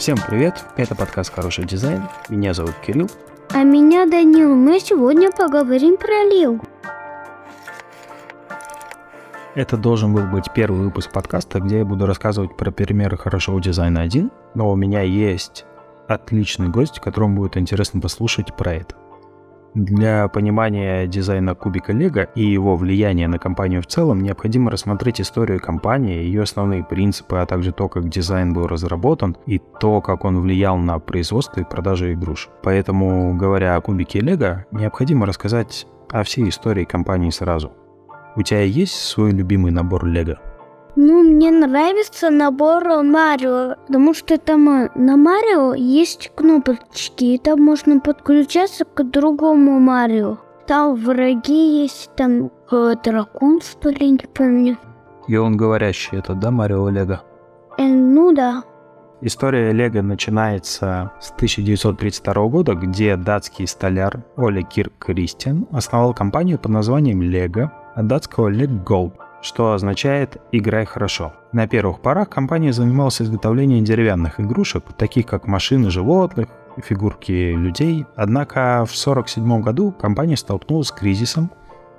Всем привет, это подкаст «Хороший дизайн», меня зовут Кирилл. А меня Данил, мы сегодня поговорим про Лего. Это должен был быть первый выпуск подкаста, где я буду рассказывать про примеры хорошего дизайна один, но у меня есть отличный гость, которому будет интересно послушать про это. Для понимания дизайна кубика Лего и его влияния на компанию в целом необходимо рассмотреть историю компании, ее основные принципы, а также то, как дизайн был разработан и то, как он влиял на производство и продажу игрушек. Поэтому, говоря о кубике Лего, необходимо рассказать о всей истории компании сразу. У тебя есть свой любимый набор Лего? Ну, мне нравится набор Марио, потому что там э, на Марио есть кнопочки, и там можно подключаться к другому Марио. Там враги есть, там э, дракон, что ли, не помню. И он говорящий, это, да, Марио Лего? Э, ну да. История Лего начинается с 1932 года, где датский столяр Оля Кирк Кристиан основал компанию под названием Лего, от датского Leg Gold что означает «играй хорошо». На первых порах компания занималась изготовлением деревянных игрушек, таких как машины животных, фигурки людей. Однако в 1947 году компания столкнулась с кризисом,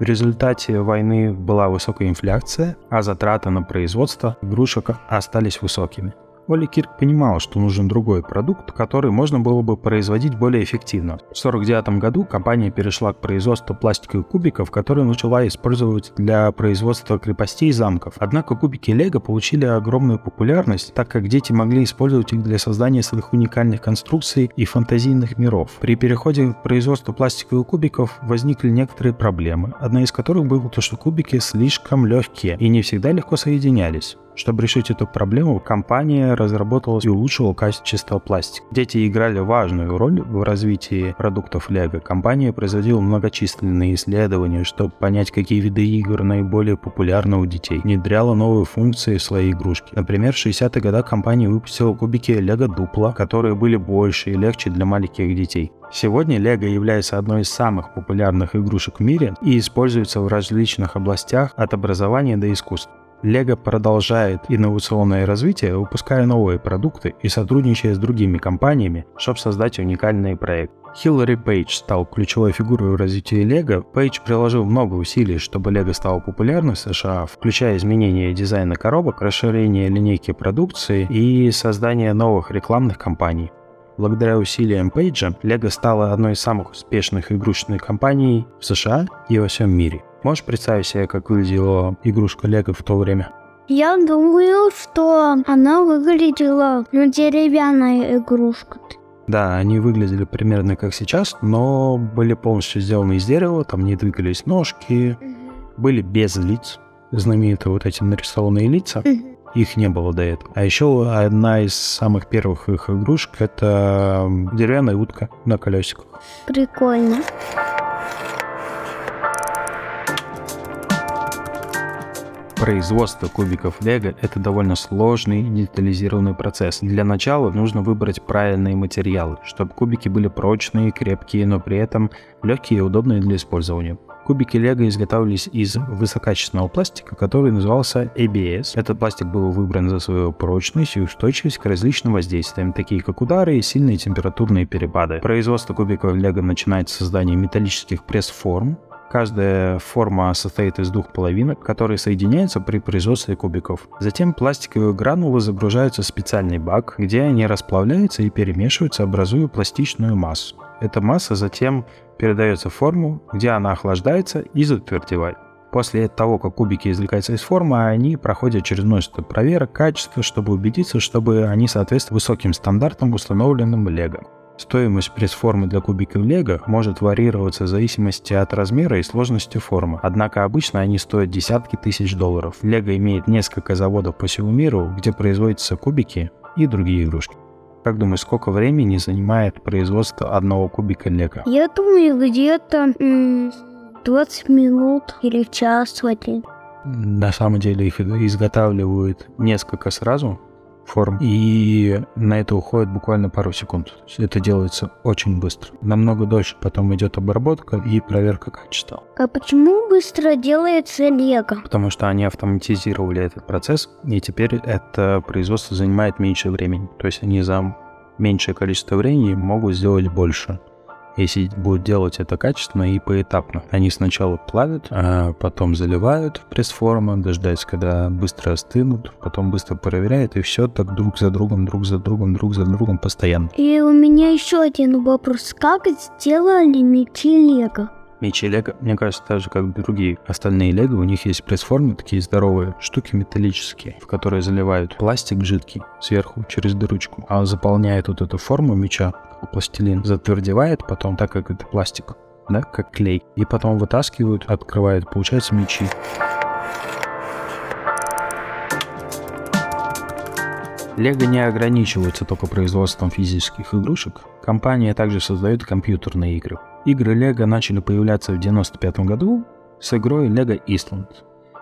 в результате войны была высокая инфляция, а затраты на производство игрушек остались высокими. Оли Кирк понимал, что нужен другой продукт, который можно было бы производить более эффективно. В 1949 году компания перешла к производству пластиковых кубиков, которые начала использовать для производства крепостей и замков. Однако кубики Лего получили огромную популярность, так как дети могли использовать их для создания своих уникальных конструкций и фантазийных миров. При переходе к производству пластиковых кубиков возникли некоторые проблемы, одна из которых была то, что кубики слишком легкие и не всегда легко соединялись. Чтобы решить эту проблему, компания разработала и улучшила качество пластика. Дети играли важную роль в развитии продуктов Лего. Компания производила многочисленные исследования, чтобы понять, какие виды игр наиболее популярны у детей. Внедряла новые функции в свои игрушки. Например, в 60-х годах компания выпустила кубики Лего Дупла, которые были больше и легче для маленьких детей. Сегодня Лего является одной из самых популярных игрушек в мире и используется в различных областях от образования до искусства. Лего продолжает инновационное развитие, выпуская новые продукты и сотрудничая с другими компаниями, чтобы создать уникальный проект. Хиллари Пейдж стал ключевой фигурой в развитии Лего. Пейдж приложил много усилий, чтобы Лего стал популярным в США, включая изменение дизайна коробок, расширение линейки продукции и создание новых рекламных кампаний. Благодаря усилиям Пейджа, Лего стала одной из самых успешных игрушечных компаний в США и во всем мире. Можешь представить себе, как выглядела игрушка Лего в то время? Я думаю, что она выглядела ну, деревянной игрушкой. Да, они выглядели примерно как сейчас, но были полностью сделаны из дерева, там не двигались ножки, были без лиц, знаменитые вот эти нарисованные лица. Их не было до этого. А еще одна из самых первых их игрушек это деревянная утка на колесиках. Прикольно. Производство кубиков Лего – это довольно сложный детализированный процесс. Для начала нужно выбрать правильные материалы, чтобы кубики были прочные, крепкие, но при этом легкие и удобные для использования. Кубики Лего изготавливались из высококачественного пластика, который назывался ABS. Этот пластик был выбран за свою прочность и устойчивость к различным воздействиям, такие как удары и сильные температурные перепады. Производство кубиков Лего начинается с создания металлических пресс-форм, Каждая форма состоит из двух половинок, которые соединяются при производстве кубиков. Затем пластиковые гранулы загружаются в специальный бак, где они расплавляются и перемешиваются, образуя пластичную массу. Эта масса затем передается в форму, где она охлаждается и затвердевает. После того, как кубики извлекаются из формы, они проходят через множество проверок качества, чтобы убедиться, чтобы они соответствуют высоким стандартам, установленным Лего. Стоимость пресс-формы для кубиков Лего может варьироваться в зависимости от размера и сложности формы, однако обычно они стоят десятки тысяч долларов. Лего имеет несколько заводов по всему миру, где производятся кубики и другие игрушки. Как думаешь, сколько времени занимает производство одного кубика Лего? Я думаю, где-то 20 минут или час в один. На самом деле их изготавливают несколько сразу, форм. И на это уходит буквально пару секунд. Это делается очень быстро. Намного дольше потом идет обработка и проверка качества. А почему быстро делается лего? Потому что они автоматизировали этот процесс, и теперь это производство занимает меньше времени. То есть они за меньшее количество времени могут сделать больше если будут делать это качественно и поэтапно. Они сначала плавят, а потом заливают в пресс-форму, дождаться, когда быстро остынут, потом быстро проверяют, и все так друг за другом, друг за другом, друг за другом постоянно. И у меня еще один вопрос. Как сделали мечи Лего? Мечи Лего, мне кажется, так же, как другие остальные Лего, у них есть пресс-формы, такие здоровые штуки металлические, в которые заливают пластик жидкий сверху через дырочку, а заполняет вот эту форму меча пластилин затвердевает потом, так как это пластик, да, как клей. И потом вытаскивают, открывают, получается мечи. Лего не ограничивается только производством физических игрушек. Компания также создает компьютерные игры. Игры Лего начали появляться в 1995 году с игрой Lego Island,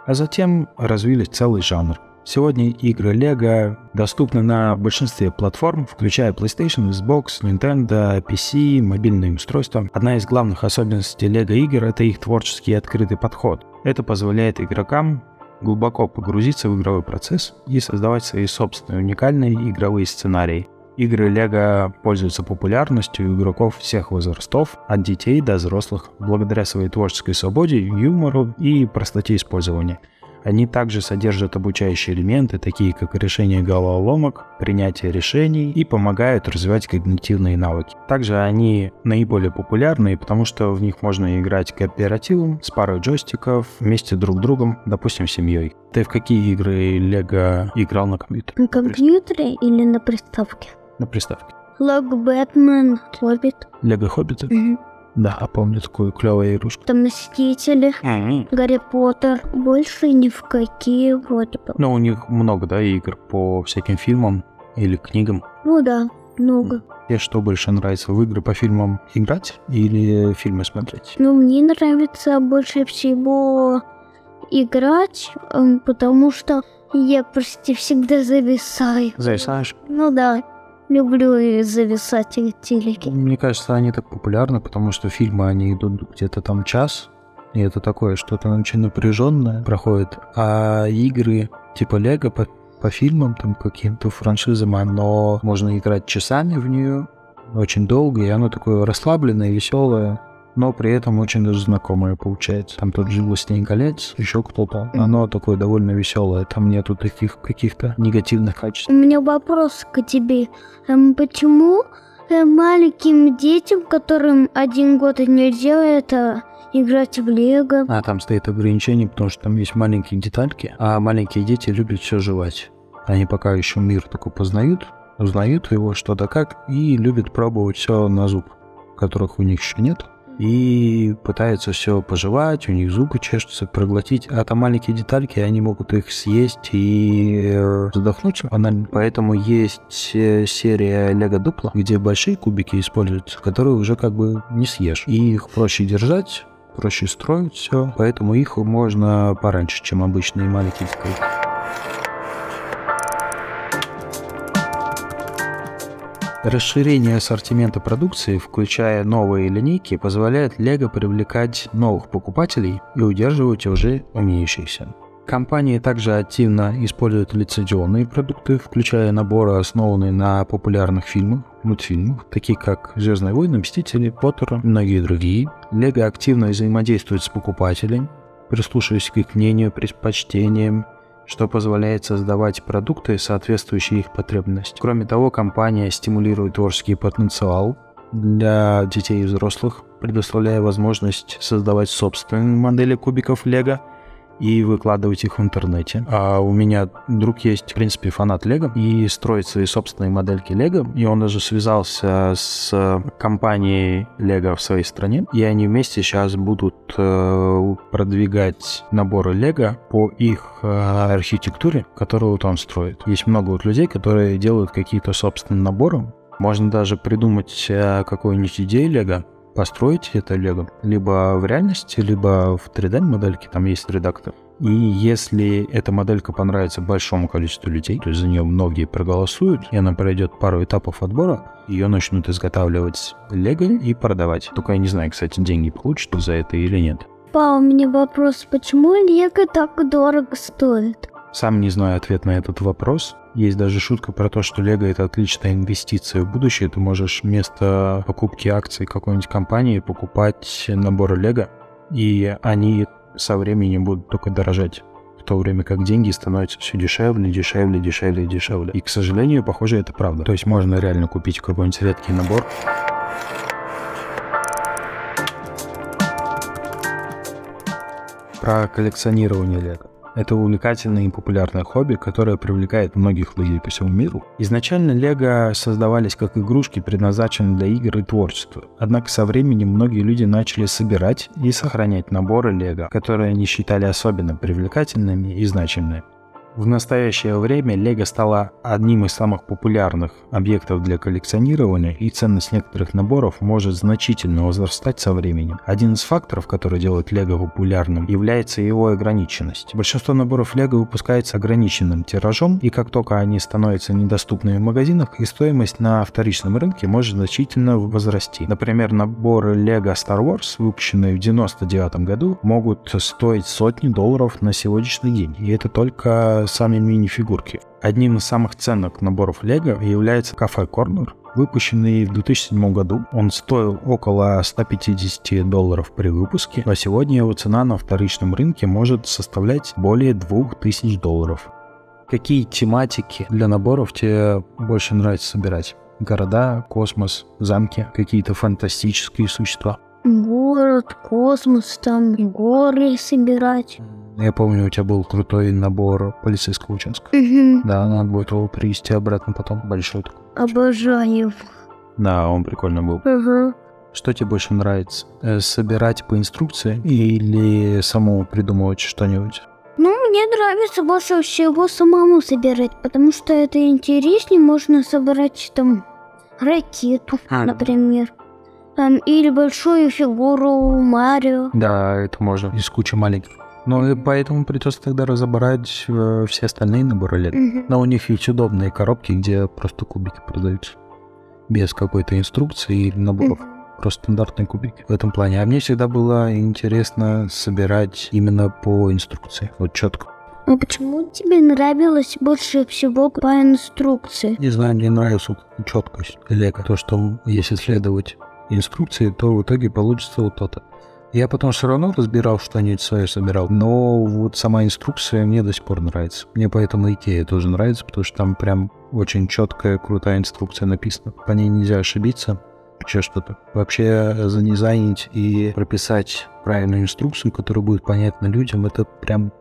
а затем развились целый жанр Сегодня игры LEGO доступны на большинстве платформ, включая PlayStation, Xbox, Nintendo, PC, мобильные устройства. Одна из главных особенностей LEGO игр — это их творческий и открытый подход. Это позволяет игрокам глубоко погрузиться в игровой процесс и создавать свои собственные уникальные игровые сценарии. Игры LEGO пользуются популярностью у игроков всех возрастов, от детей до взрослых, благодаря своей творческой свободе, юмору и простоте использования — они также содержат обучающие элементы, такие как решение головоломок, принятие решений и помогают развивать когнитивные навыки. Также они наиболее популярны, потому что в них можно играть кооперативом, с парой джойстиков, вместе друг с другом, допустим, семьей. Ты в какие игры Лего играл на компьютере? На компьютере или на приставке? На приставке. Лего Бэтмен, Хоббит. Лего Хоббита? Угу. Да, а помню такую клевую игрушку. Там Мстители, mm-hmm. Гарри Поттер. Больше ни в какие вроде бы. Ну, у них много, да, игр по всяким фильмам или книгам. Ну да, много. Тебе что больше нравится, в игры по фильмам играть или фильмы смотреть? Ну, мне нравится больше всего играть, эм, потому что я почти всегда зависаю. Зависаешь? Ну да. Люблю зависать в телеке. Мне кажется, они так популярны, потому что фильмы, они идут где-то там час, и это такое что-то очень напряженное проходит. А игры типа Лего по, по фильмам, там каким-то франшизам, оно можно играть часами в нее, очень долго, и оно такое расслабленное, веселое но при этом очень даже знакомое получается. Там тот же «Властелин колец», еще кто-то. Оно такое довольно веселое, там нету таких каких-то негативных качеств. У меня вопрос к тебе. Эм, почему э, маленьким детям, которым один год нельзя это играть в Лего. А там стоит ограничение, потому что там есть маленькие детальки, а маленькие дети любят все жевать. Они пока еще мир такой познают, узнают его что-то как и любят пробовать все на зуб, которых у них еще нет и пытаются все пожевать, у них зубы чешутся, проглотить, а там маленькие детальки, они могут их съесть и э, задохнуться банально. Поэтому есть э, серия Лего Дупла, где большие кубики используются, которые уже как бы не съешь. И их проще держать, проще строить все, поэтому их можно пораньше, чем обычные маленькие детальки. Расширение ассортимента продукции, включая новые линейки, позволяет Lego привлекать новых покупателей и удерживать уже имеющихся. Компания также активно использует лицензионные продукты, включая наборы, основанные на популярных фильмах, мультфильмах, такие как «Звездные войны», «Мстители», «Поттер» и многие другие. Лего активно взаимодействует с покупателем, прислушиваясь к их мнению, предпочтениям что позволяет создавать продукты, соответствующие их потребностям. Кроме того, компания стимулирует творческий потенциал для детей и взрослых, предоставляя возможность создавать собственные модели кубиков Лего – и выкладывать их в интернете. А у меня друг есть, в принципе, фанат Лего и строит свои собственные модельки Лего. И он даже связался с компанией Лего в своей стране. И они вместе сейчас будут э, продвигать наборы Лего по их э, архитектуре, которую вот он строит. Есть много вот людей, которые делают какие-то собственные наборы. Можно даже придумать э, какую-нибудь идею Лего, построить это лего либо в реальности, либо в 3D-модельке, там есть редактор. И если эта моделька понравится большому количеству людей, то есть за нее многие проголосуют, и она пройдет пару этапов отбора, ее начнут изготавливать лего и продавать. Только я не знаю, кстати, деньги получат за это или нет. Па, у меня вопрос, почему лего так дорого стоит? Сам не знаю ответ на этот вопрос. Есть даже шутка про то, что Лего — это отличная инвестиция в будущее. Ты можешь вместо покупки акций какой-нибудь компании покупать наборы Лего, и они со временем будут только дорожать в то время как деньги становятся все дешевле, дешевле, дешевле дешевле. И, к сожалению, похоже, это правда. То есть можно реально купить какой-нибудь редкий набор, про коллекционирование лего. Это увлекательное и популярное хобби, которое привлекает многих людей по всему миру. Изначально лего создавались как игрушки, предназначенные для игр и творчества. Однако со временем многие люди начали собирать и сохранять наборы лего, которые они считали особенно привлекательными и значимыми. В настоящее время Лего стала одним из самых популярных объектов для коллекционирования, и ценность некоторых наборов может значительно возрастать со временем. Один из факторов, который делает Лего популярным, является его ограниченность. Большинство наборов Лего выпускается ограниченным тиражом, и как только они становятся недоступными в магазинах, их стоимость на вторичном рынке может значительно возрасти. Например, наборы Лего Star Wars, выпущенные в 1999 году, могут стоить сотни долларов на сегодняшний день, и это только сами мини-фигурки. Одним из самых ценных наборов Лего является Cafe Corner, выпущенный в 2007 году. Он стоил около 150 долларов при выпуске, а сегодня его цена на вторичном рынке может составлять более 2000 долларов. Какие тематики для наборов тебе больше нравится собирать? Города, космос, замки, какие-то фантастические существа? Город, космос, там горы собирать. Я помню, у тебя был крутой набор полицейского участка. Угу. Да, надо будет его привезти обратно потом. Большой такой. Обожаю. Да, он прикольно был. Угу. Что тебе больше нравится? Э, Собирать по инструкции или самому придумывать что-нибудь? Ну, мне нравится больше всего самому собирать, потому что это интереснее. Можно собрать там ракету, А. например. Там, или большую фигуру Марио. Да, это можно. Из кучи маленьких. Но и поэтому придется тогда разобрать э, все остальные наборы лет. Мгм. Но у них есть удобные коробки, где просто кубики продаются. Без какой-то инструкции или наборов. Просто стандартные кубики в этом плане. А мне всегда было интересно собирать именно по инструкции. Вот четко. А почему тебе нравилось больше всего по инструкции? Не знаю, мне нравится четкость лего. То, что если следовать инструкции, то в итоге получится вот то-то. Я потом все равно разбирал что-нибудь свое собирал, но вот сама инструкция мне до сих пор нравится. Мне поэтому Икея тоже нравится, потому что там прям очень четкая, крутая инструкция написана. По ней нельзя ошибиться. Еще что-то. Вообще занизайнить и прописать правильную инструкцию, которая будет понятна людям, это прям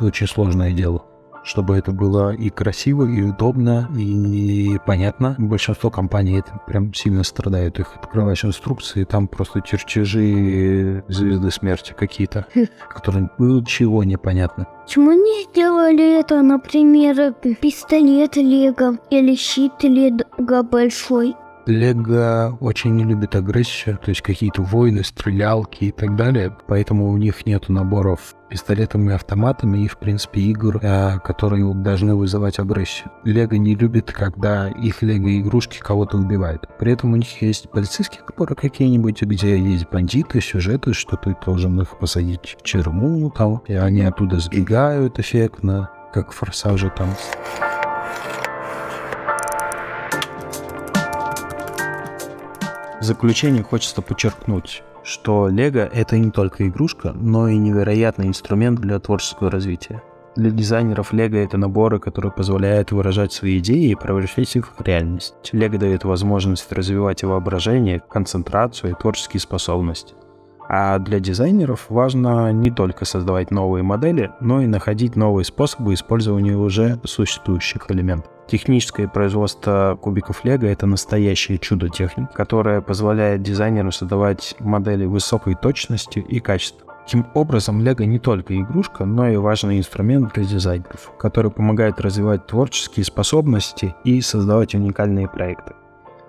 очень сложное дело чтобы это было и красиво, и удобно, и понятно. Большинство компаний это прям сильно страдают. Их открываешь инструкции, там просто чертежи звезды смерти какие-то, которые ничего не понятно. Почему не сделали это, например, пистолет Лего или щит Лего большой? Лего очень не любит агрессию, то есть какие-то войны, стрелялки и так далее. Поэтому у них нету наборов пистолетами и автоматами и, в принципе, игр, э, которые должны вызывать агрессию. Лего не любит, когда их лего-игрушки кого-то убивают. При этом у них есть полицейские наборы какие-нибудь, где есть бандиты, сюжеты, что ты должен их посадить в тюрьму, там, и они оттуда сбегают эффектно, как в «Форсаже» там. В заключение хочется подчеркнуть, что Лего — это не только игрушка, но и невероятный инструмент для творческого развития. Для дизайнеров Лего это наборы, которые позволяют выражать свои идеи и превращать их в реальность. Лего дает возможность развивать воображение, концентрацию и творческие способности. А для дизайнеров важно не только создавать новые модели, но и находить новые способы использования уже существующих элементов. Техническое производство кубиков Лего — это настоящее чудо техник, которое позволяет дизайнерам создавать модели высокой точности и качества. Таким образом, Лего не только игрушка, но и важный инструмент для дизайнеров, который помогает развивать творческие способности и создавать уникальные проекты.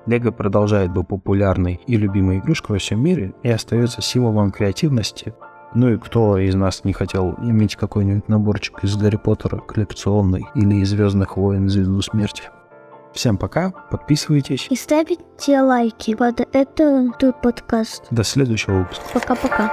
Лего продолжает быть популярной и любимой игрушкой во всем мире и остается символом креативности. Ну и кто из нас не хотел иметь какой-нибудь наборчик из Гарри Поттера коллекционный или из Звездных войн Звезду Смерти? Всем пока, подписывайтесь. И ставите лайки под этот подкаст. До следующего выпуска. Пока-пока.